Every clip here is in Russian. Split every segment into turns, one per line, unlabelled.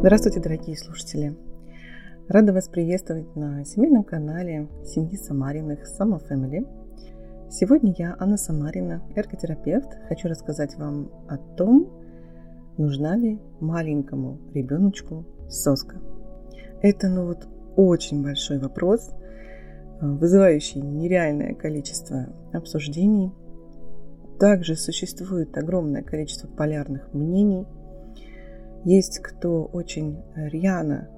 Здравствуйте, дорогие слушатели! Рада вас приветствовать на семейном канале семьи Самариных Сама Family. Сегодня я, Анна Самарина, эрготерапевт. Хочу рассказать вам о том, нужна ли маленькому ребеночку соска. Это, ну вот, очень большой вопрос, вызывающий нереальное количество обсуждений. Также существует огромное количество полярных мнений – есть кто очень рьяно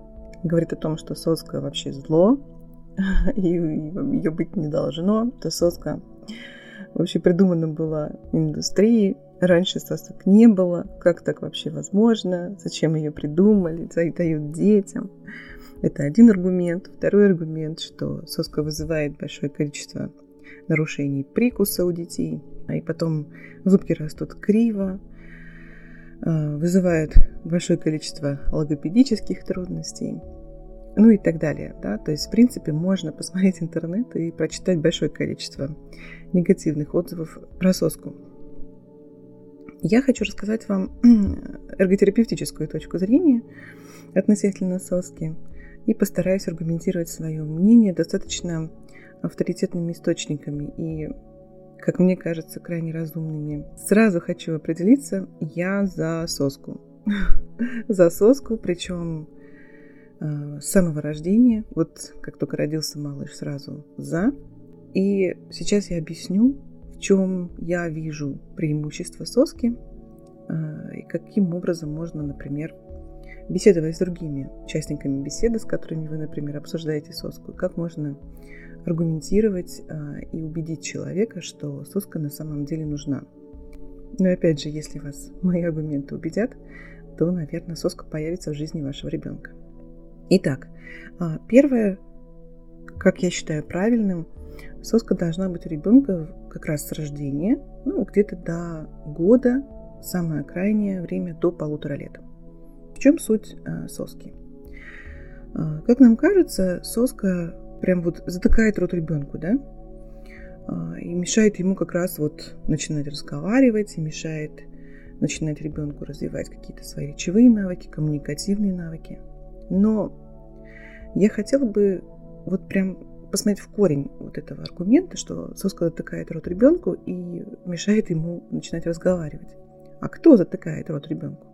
говорит о том, что соска вообще зло, и ее быть не должно, то соска вообще придумана была индустрией, раньше сосок не было, как так вообще возможно, зачем ее придумали, дают детям. Это один аргумент. Второй аргумент, что соска вызывает большое количество нарушений прикуса у детей, и потом зубки растут криво, Э, вызывает большое количество логопедических трудностей, ну и так далее. Да? То есть, в принципе, можно посмотреть интернет и прочитать большое количество негативных отзывов про соску. Я хочу рассказать вам эрготерапевтическую точку зрения относительно соски и постараюсь аргументировать свое мнение достаточно авторитетными источниками и как мне кажется, крайне разумными. Сразу хочу определиться, я за соску. за соску, причем э, с самого рождения, вот как только родился малыш, сразу за. И сейчас я объясню, в чем я вижу преимущество соски э, и каким образом можно, например, беседовать с другими участниками беседы, с которыми вы, например, обсуждаете соску, как можно аргументировать а, и убедить человека, что соска на самом деле нужна. Но опять же, если вас мои аргументы убедят, то, наверное, соска появится в жизни вашего ребенка. Итак, а, первое, как я считаю правильным, соска должна быть у ребенка как раз с рождения, ну, где-то до года, самое крайнее время до полутора лет. В чем суть э, соски? Как нам кажется, соска прям вот затыкает рот ребенку, да, а, и мешает ему как раз вот начинать разговаривать, и мешает начинать ребенку развивать какие-то свои речевые навыки, коммуникативные навыки. Но я хотела бы вот прям посмотреть в корень вот этого аргумента, что соска затыкает рот ребенку и мешает ему начинать разговаривать. А кто затыкает рот ребенку?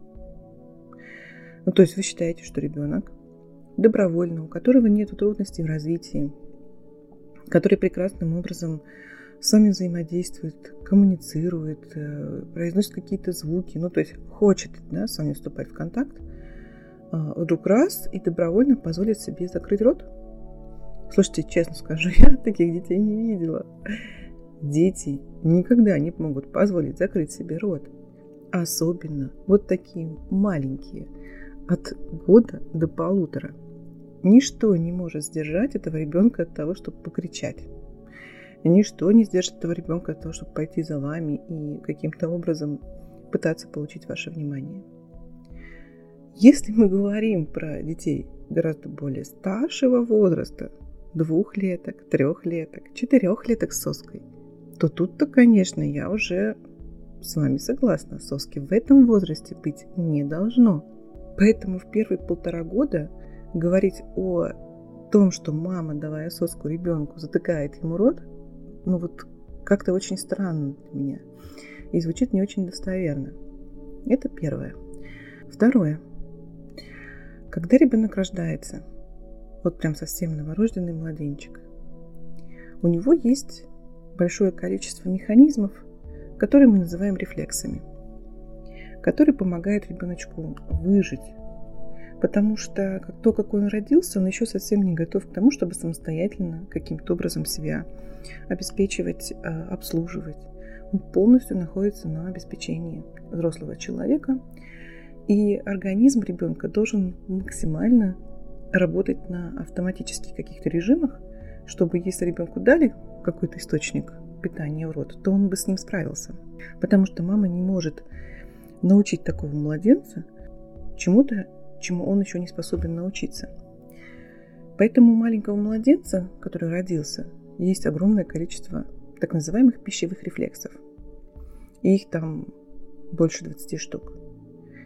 Ну, то есть вы считаете, что ребенок добровольно, у которого нет трудностей в развитии, который прекрасным образом с вами взаимодействует, коммуницирует, э, произносит какие-то звуки, ну, то есть хочет да, с вами вступать в контакт, а, вдруг раз и добровольно позволит себе закрыть рот. Слушайте, честно скажу, я таких детей не видела. Дети никогда не могут позволить закрыть себе рот. Особенно вот такие маленькие, от года до полутора. Ничто не может сдержать этого ребенка от того, чтобы покричать. Ничто не сдержит этого ребенка от того, чтобы пойти за вами и каким-то образом пытаться получить ваше внимание. Если мы говорим про детей гораздо более старшего возраста, двухлеток, трехлеток, четырехлеток с соской, то тут-то, конечно, я уже с вами согласна. Соски в этом возрасте быть не должно. Поэтому в первые полтора года – говорить о том, что мама, давая соску ребенку, затыкает ему рот, ну вот как-то очень странно для меня. И звучит не очень достоверно. Это первое. Второе. Когда ребенок рождается, вот прям совсем новорожденный младенчик, у него есть большое количество механизмов, которые мы называем рефлексами, которые помогают ребеночку выжить потому что то, как он родился, он еще совсем не готов к тому, чтобы самостоятельно каким-то образом себя обеспечивать, а, обслуживать. Он полностью находится на обеспечении взрослого человека, и организм ребенка должен максимально работать на автоматических каких-то режимах, чтобы если ребенку дали какой-то источник питания в рот, то он бы с ним справился. Потому что мама не может научить такого младенца чему-то чему он еще не способен научиться. Поэтому у маленького младенца, который родился, есть огромное количество так называемых пищевых рефлексов. И их там больше 20 штук.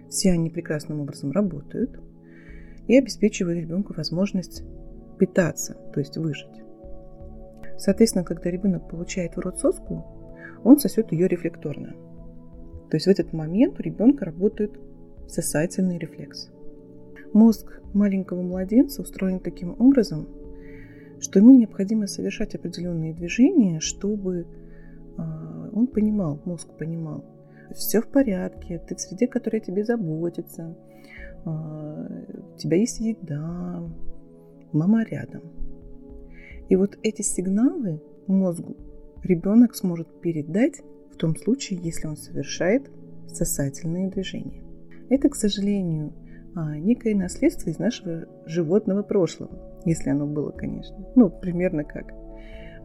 Все они прекрасным образом работают. и обеспечивает ребенку возможность питаться, то есть выжить. Соответственно, когда ребенок получает в рот соску, он сосет ее рефлекторно. То есть в этот момент у ребенка работает сосательный рефлекс. Мозг маленького младенца устроен таким образом, что ему необходимо совершать определенные движения, чтобы а, он понимал, мозг понимал, все в порядке, ты в среде, которая тебе заботится, а, у тебя есть еда, мама рядом. И вот эти сигналы мозгу ребенок сможет передать в том случае, если он совершает сосательные движения. Это, к сожалению, некое наследство из нашего животного прошлого, если оно было, конечно. Ну, примерно как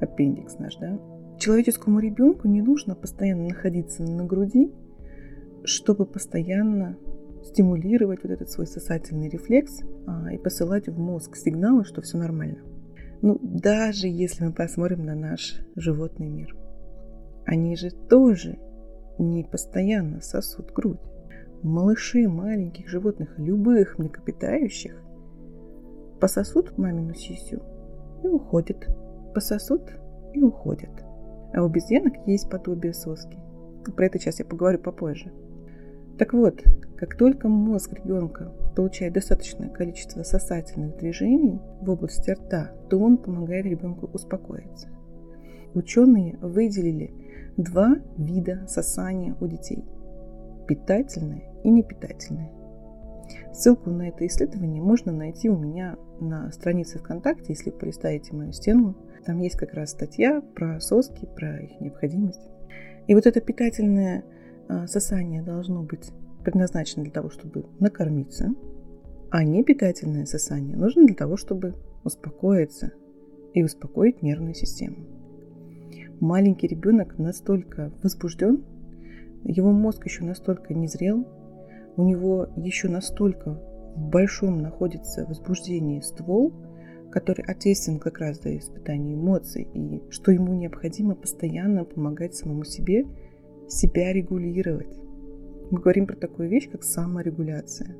аппендикс наш, да. Человеческому ребенку не нужно постоянно находиться на груди, чтобы постоянно стимулировать вот этот свой сосательный рефлекс а, и посылать в мозг сигналы, что все нормально. Ну, даже если мы посмотрим на наш животный мир, они же тоже не постоянно сосут грудь. Малыши маленьких животных, любых млекопитающих, пососут мамину сисю и уходят. Пососут и уходят. А у обезьянок есть подобие соски. Про это сейчас я поговорю попозже. Так вот, как только мозг ребенка получает достаточное количество сосательных движений в области рта, то он помогает ребенку успокоиться. Ученые выделили два вида сосания у детей – питательное и непитательное. Ссылку на это исследование можно найти у меня на странице ВКонтакте, если полистаете мою стену. Там есть как раз статья про соски, про их необходимость. И вот это питательное а, сосание должно быть предназначено для того, чтобы накормиться, а непитательное сосание нужно для того, чтобы успокоиться и успокоить нервную систему. Маленький ребенок настолько возбужден, его мозг еще настолько не зрел, у него еще настолько в большом находится возбуждение ствол, который ответственен как раз за испытание эмоций, и что ему необходимо постоянно помогать самому себе себя регулировать. Мы говорим про такую вещь, как саморегуляция.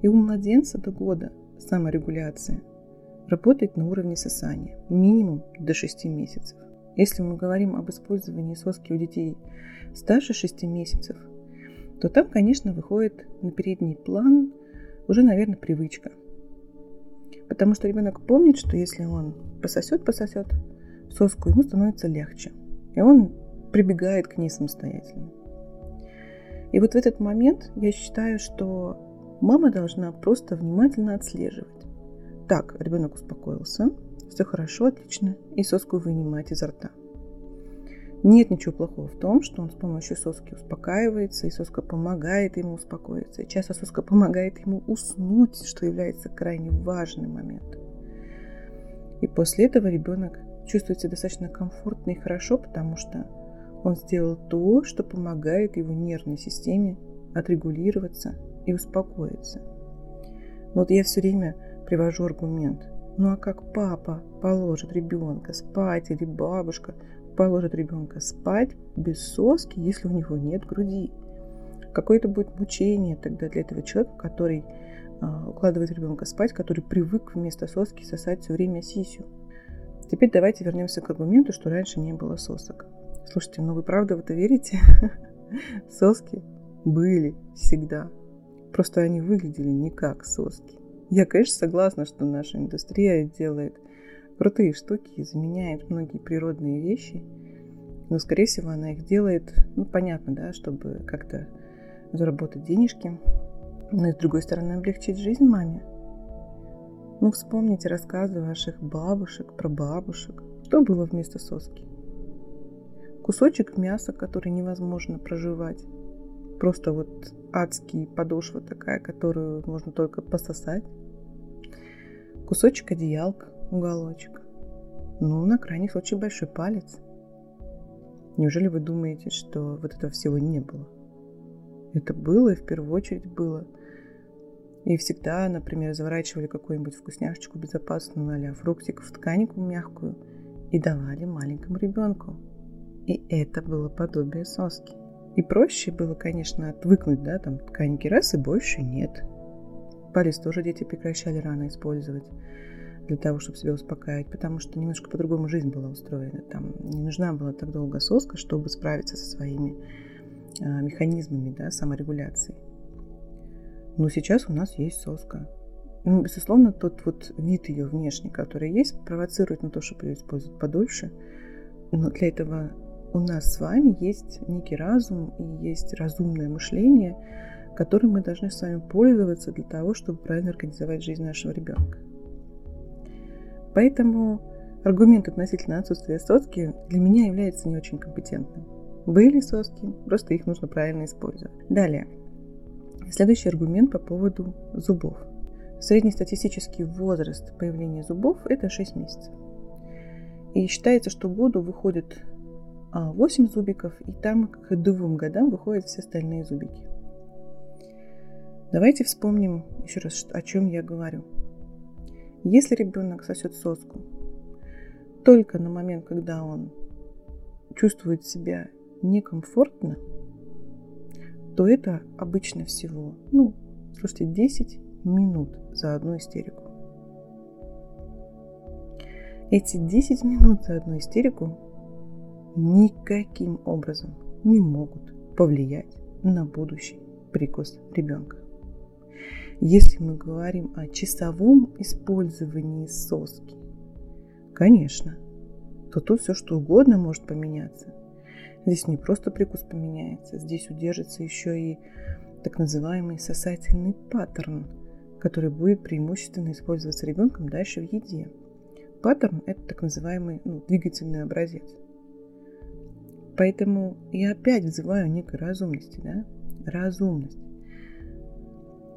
И у младенца до года саморегуляция работает на уровне сосания, минимум до 6 месяцев. Если мы говорим об использовании соски у детей старше 6 месяцев, то там, конечно, выходит на передний план уже, наверное, привычка. Потому что ребенок помнит, что если он пососет, пососет соску, ему становится легче. И он прибегает к ней самостоятельно. И вот в этот момент я считаю, что мама должна просто внимательно отслеживать. Так, ребенок успокоился, все хорошо, отлично, и соску вынимать изо рта. Нет ничего плохого в том, что он с помощью соски успокаивается, и соска помогает ему успокоиться. Часто соска помогает ему уснуть, что является крайне важным моментом. И после этого ребенок чувствует себя достаточно комфортно и хорошо, потому что он сделал то, что помогает его нервной системе отрегулироваться и успокоиться. Вот я все время привожу аргумент. Ну а как папа положит ребенка спать или бабушка положит ребенка спать без соски, если у него нет груди? Какое это будет мучение тогда для этого человека, который а, укладывает ребенка спать, который привык вместо соски сосать все время сисю. Теперь давайте вернемся к аргументу, что раньше не было сосок. Слушайте, ну вы правда в это верите? Соски были всегда. Просто они выглядели не как соски. Я, конечно, согласна, что наша индустрия делает крутые штуки заменяет многие природные вещи. Но, скорее всего, она их делает, ну, понятно, да, чтобы как-то заработать денежки. Но, и, с другой стороны, облегчить жизнь маме. Ну, вспомните рассказы ваших бабушек, про бабушек. Что было вместо соски? кусочек мяса, который невозможно проживать. Просто вот адский подошва такая, которую можно только пососать. Кусочек одеялка, уголочек. Ну, на крайний случай большой палец. Неужели вы думаете, что вот этого всего не было? Это было и в первую очередь было. И всегда, например, заворачивали какую-нибудь вкусняшечку безопасную а фруктик в тканику мягкую и давали маленькому ребенку. И это было подобие соски. И проще было, конечно, отвыкнуть, да, там тканьки раз и больше нет. Палец тоже дети прекращали рано использовать для того, чтобы себя успокаивать, потому что немножко по-другому жизнь была устроена. Там не нужна была так долго соска, чтобы справиться со своими э, механизмами да, саморегуляции. Но сейчас у нас есть соска. Ну, безусловно, тот вот вид ее внешний, который есть, провоцирует на то, чтобы ее использовать подольше. Но для этого у нас с вами есть некий разум и есть разумное мышление, которым мы должны с вами пользоваться для того, чтобы правильно организовать жизнь нашего ребенка. Поэтому аргумент относительно отсутствия соски для меня является не очень компетентным. Были соски, просто их нужно правильно использовать. Далее. Следующий аргумент по поводу зубов. Среднестатистический возраст появления зубов – это 6 месяцев. И считается, что году выходит 8 а, зубиков, и там к двум годам выходят все остальные зубики. Давайте вспомним еще раз, о чем я говорю. Если ребенок сосет соску только на момент, когда он чувствует себя некомфортно, то это обычно всего, ну, слушайте, 10 минут за одну истерику. Эти 10 минут за одну истерику никаким образом не могут повлиять на будущий прикус ребенка. Если мы говорим о часовом использовании соски, конечно, то тут все что угодно может поменяться. Здесь не просто прикус поменяется, здесь удержится еще и так называемый сосательный паттерн, который будет преимущественно использоваться ребенком дальше в еде. Паттерн – это так называемый ну, двигательный образец. Поэтому я опять взываю некой разумности, да? Разумность.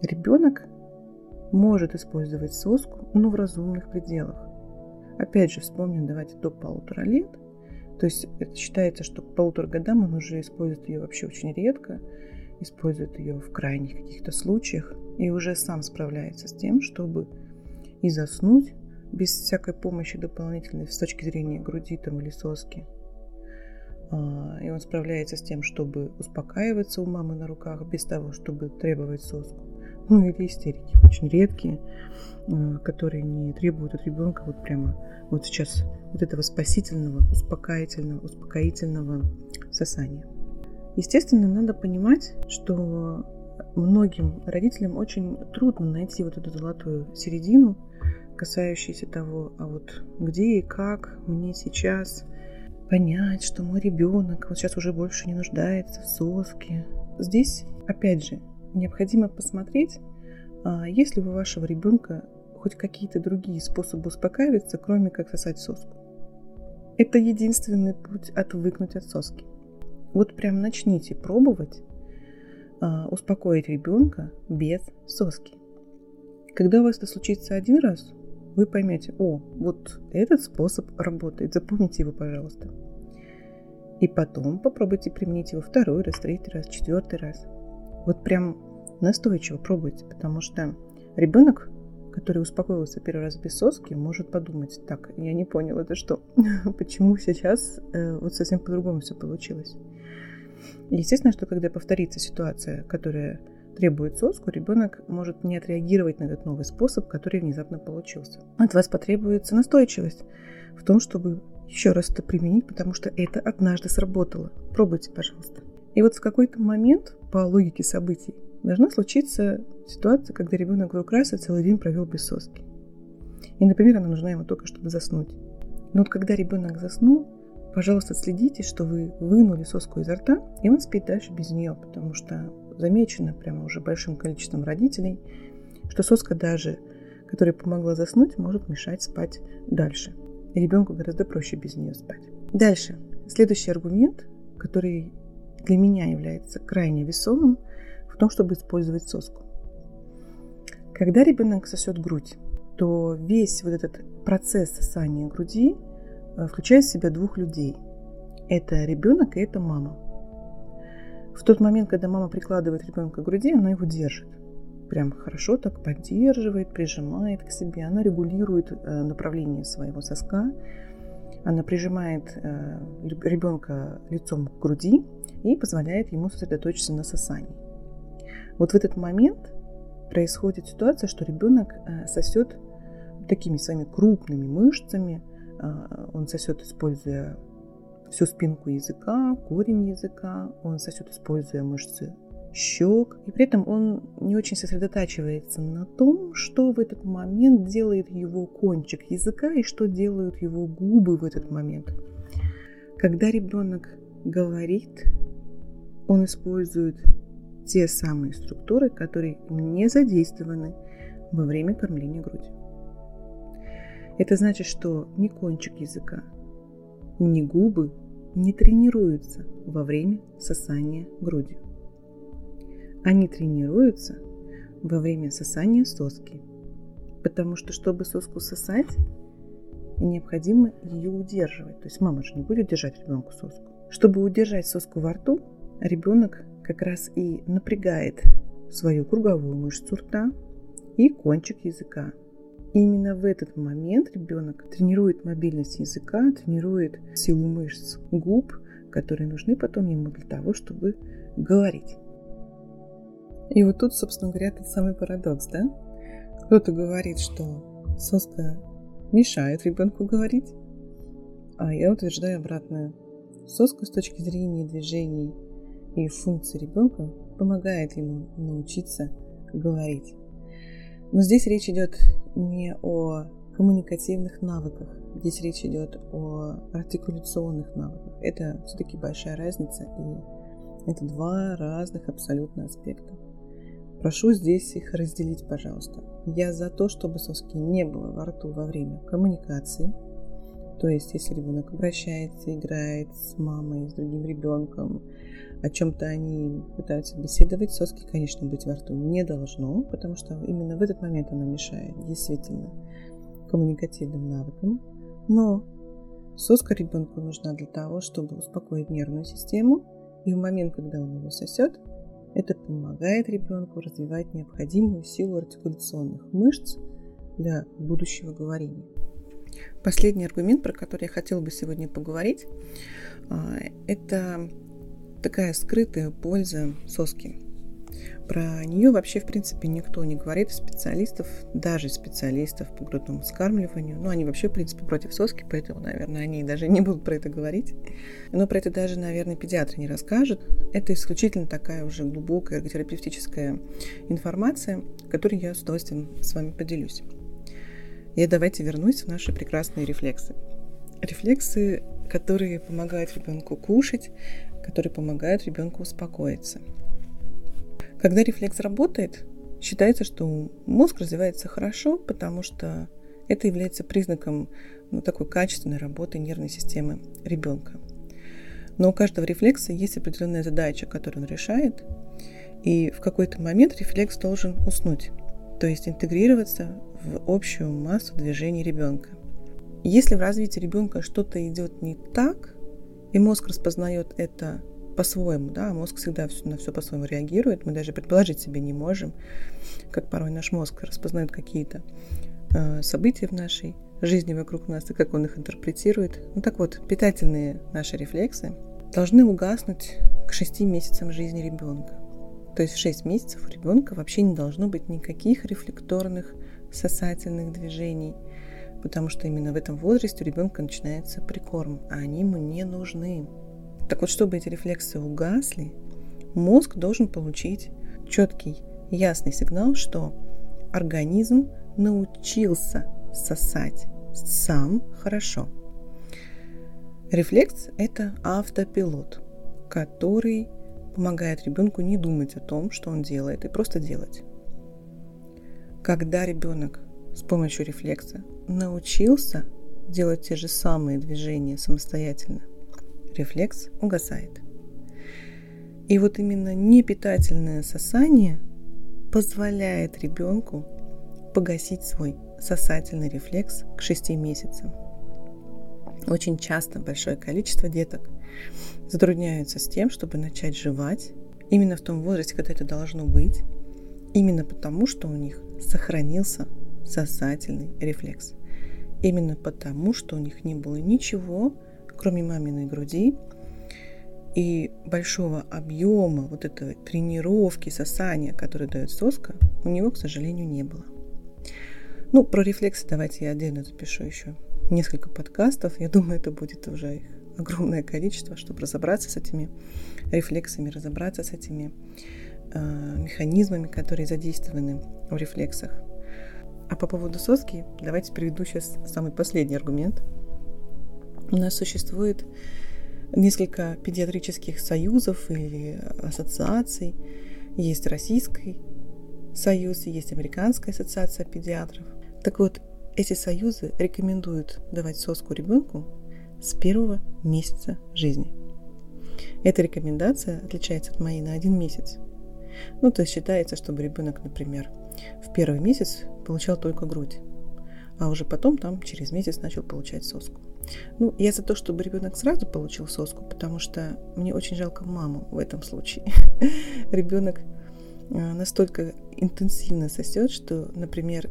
Ребенок может использовать соску, но в разумных пределах. Опять же, вспомним, давайте до полутора лет. То есть это считается, что к полутора годам он уже использует ее вообще очень редко, использует ее в крайних каких-то случаях и уже сам справляется с тем, чтобы и заснуть без всякой помощи дополнительной с точки зрения груди там, или соски. А, и он справляется с тем, чтобы успокаиваться у мамы на руках без того, чтобы требовать соску ну или истерики, очень редкие, э, которые не требуют от ребенка вот прямо вот сейчас вот этого спасительного, успокоительного, успокоительного сосания. Естественно, надо понимать, что многим родителям очень трудно найти вот эту золотую середину, касающуюся того, а вот где и как мне сейчас понять, что мой ребенок вот сейчас уже больше не нуждается в соске. Здесь, опять же, необходимо посмотреть, а, есть ли у вашего ребенка хоть какие-то другие способы успокаиваться, кроме как сосать соску. Это единственный путь отвыкнуть от соски. Вот прям начните пробовать а, успокоить ребенка без соски. Когда у вас это случится один раз, вы поймете, о, вот этот способ работает, запомните его, пожалуйста. И потом попробуйте применить его второй раз, третий раз, четвертый раз. Вот прям настойчиво пробуйте, потому что ребенок, который успокоился первый раз без соски, может подумать, так, я не понял, это что? Почему сейчас э, вот совсем по-другому все получилось? Естественно, что когда повторится ситуация, которая требует соску, ребенок может не отреагировать на этот новый способ, который внезапно получился. От вас потребуется настойчивость в том, чтобы еще раз это применить, потому что это однажды сработало. Пробуйте, пожалуйста. И вот в какой-то момент, по логике событий, должна случиться ситуация, когда ребенок вдруг раз и целый день провел без соски. И, например, она нужна ему только, чтобы заснуть. Но вот когда ребенок заснул, пожалуйста, следите, что вы вынули соску изо рта, и он спит дальше без нее, потому что замечено прямо уже большим количеством родителей, что соска даже, которая помогла заснуть, может мешать спать дальше. И ребенку гораздо проще без нее спать. Дальше. Следующий аргумент, который для меня является крайне весомым, в том, чтобы использовать соску. Когда ребенок сосет грудь, то весь вот этот процесс сосания груди э, включает в себя двух людей. Это ребенок и это мама. В тот момент, когда мама прикладывает ребенка к груди, она его держит. Прям хорошо так поддерживает, прижимает к себе. Она регулирует э, направление своего соска. Она прижимает э, ребенка лицом к груди и позволяет ему сосредоточиться на сосании. Вот в этот момент происходит ситуация, что ребенок э, сосет такими своими крупными мышцами, э, он сосет, используя всю спинку языка, корень языка, он сосет, используя мышцы щек, и при этом он не очень сосредотачивается на том, что в этот момент делает его кончик языка и что делают его губы в этот момент. Когда ребенок говорит, он использует те самые структуры, которые не задействованы во время кормления грудью. Это значит, что ни кончик языка, ни губы не тренируются во время сосания грудью. Они тренируются во время сосания соски. Потому что, чтобы соску сосать, необходимо ее удерживать. То есть мама же не будет держать ребенку соску. Чтобы удержать соску во рту, ребенок как раз и напрягает свою круговую мышцу рта и кончик языка. Именно в этот момент ребенок тренирует мобильность языка, тренирует силу мышц губ, которые нужны потом ему для того, чтобы говорить. И вот тут, собственно говоря, тот самый парадокс, да? Кто-то говорит, что соска мешает ребенку говорить, а я утверждаю обратное. Соска с точки зрения движений и функций ребенка помогает ему научиться говорить. Но здесь речь идет не о коммуникативных навыках, здесь речь идет о артикуляционных навыках. Это все-таки большая разница, и это два разных абсолютно аспекта. Прошу здесь их разделить, пожалуйста. Я за то, чтобы соски не было во рту во время коммуникации. То есть, если ребенок обращается, играет с мамой, с другим ребенком, о чем-то они пытаются беседовать, соски, конечно, быть во рту не должно, потому что именно в этот момент она мешает действительно коммуникативным навыкам. Но соска ребенку нужна для того, чтобы успокоить нервную систему, и в момент, когда он его сосет, это помогает ребенку развивать необходимую силу артикуляционных мышц для будущего говорения. Последний аргумент, про который я хотела бы сегодня поговорить, а, это такая скрытая польза соски. Про нее вообще, в принципе, никто не говорит, специалистов, даже специалистов по грудному вскармливанию. Ну, они вообще, в принципе, против соски, поэтому, наверное, они даже не будут про это говорить. Но про это даже, наверное, педиатры не расскажут. Это исключительно такая уже глубокая эрготерапевтическая информация, которой я с удовольствием с вами поделюсь. И давайте вернусь в наши прекрасные рефлексы. Рефлексы, которые помогают ребенку кушать, которые помогают ребенку успокоиться – когда рефлекс работает, считается, что мозг развивается хорошо, потому что это является признаком ну, такой качественной работы нервной системы ребенка. Но у каждого рефлекса есть определенная задача, которую он решает, и в какой-то момент рефлекс должен уснуть, то есть интегрироваться в общую массу движений ребенка. Если в развитии ребенка что-то идет не так, и мозг распознает это по-своему, да, мозг всегда на все по-своему реагирует, мы даже предположить себе не можем, как порой наш мозг распознает какие-то э, события в нашей жизни вокруг нас и как он их интерпретирует. Ну так вот, питательные наши рефлексы должны угаснуть к 6 месяцам жизни ребенка. То есть в 6 месяцев у ребенка вообще не должно быть никаких рефлекторных сосательных движений, потому что именно в этом возрасте у ребенка начинается прикорм, а они ему не нужны. Так вот, чтобы эти рефлексы угасли, мозг должен получить четкий, ясный сигнал, что организм научился сосать сам хорошо. Рефлекс – это автопилот, который помогает ребенку не думать о том, что он делает, и просто делать. Когда ребенок с помощью рефлекса научился делать те же самые движения самостоятельно, рефлекс угасает. И вот именно непитательное сосание позволяет ребенку погасить свой сосательный рефлекс к 6 месяцам. Очень часто большое количество деток затрудняются с тем, чтобы начать жевать именно в том возрасте, когда это должно быть, именно потому, что у них сохранился сосательный рефлекс. Именно потому, что у них не было ничего, кроме маминой груди И большого объема вот этой тренировки, сосания, который дает соска, у него, к сожалению, не было. Ну, про рефлексы давайте я отдельно запишу еще несколько подкастов. Я думаю, это будет уже их огромное количество, чтобы разобраться с этими рефлексами, разобраться с этими э, механизмами, которые задействованы в рефлексах. А по поводу соски, давайте приведу сейчас самый последний аргумент. У нас существует несколько педиатрических союзов или ассоциаций. Есть Российский союз, есть Американская ассоциация педиатров. Так вот, эти союзы рекомендуют давать соску ребенку с первого месяца жизни. Эта рекомендация отличается от моей на один месяц. Ну, то есть считается, чтобы ребенок, например, в первый месяц получал только грудь, а уже потом там через месяц начал получать соску. Ну, я за то, чтобы ребенок сразу получил соску, потому что мне очень жалко маму в этом случае. Ребенок э, настолько интенсивно сосет, что, например,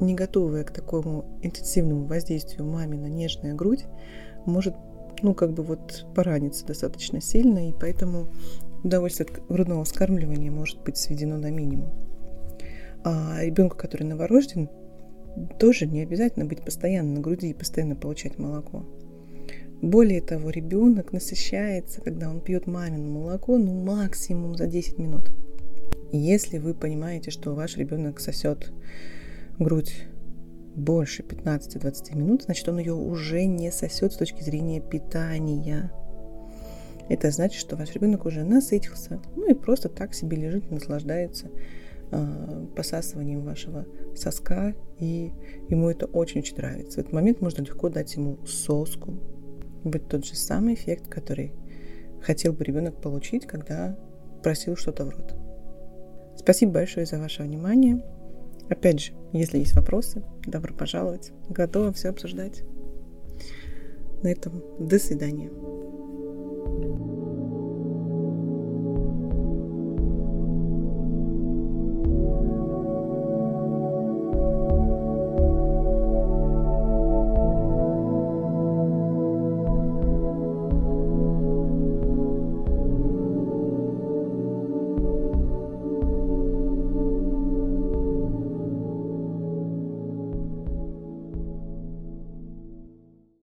не готовая к такому интенсивному воздействию мамина нежная грудь может, ну, как бы вот пораниться достаточно сильно, и поэтому удовольствие от грудного вскармливания может быть сведено на минимум. А ребенку, который новорожден, тоже не обязательно быть постоянно на груди и постоянно получать молоко. Более того, ребенок насыщается, когда он пьет мамино молоко, ну максимум за 10 минут. Если вы понимаете, что ваш ребенок сосет грудь больше 15-20 минут, значит, он ее уже не сосет с точки зрения питания. Это значит, что ваш ребенок уже насытился, ну и просто так себе лежит, наслаждается посасыванием вашего соска, и ему это очень-очень нравится. В этот момент можно легко дать ему соску. Будет тот же самый эффект, который хотел бы ребенок получить, когда просил что-то в рот. Спасибо большое за ваше внимание. Опять же, если есть вопросы, добро пожаловать. Готова все обсуждать. На этом до свидания.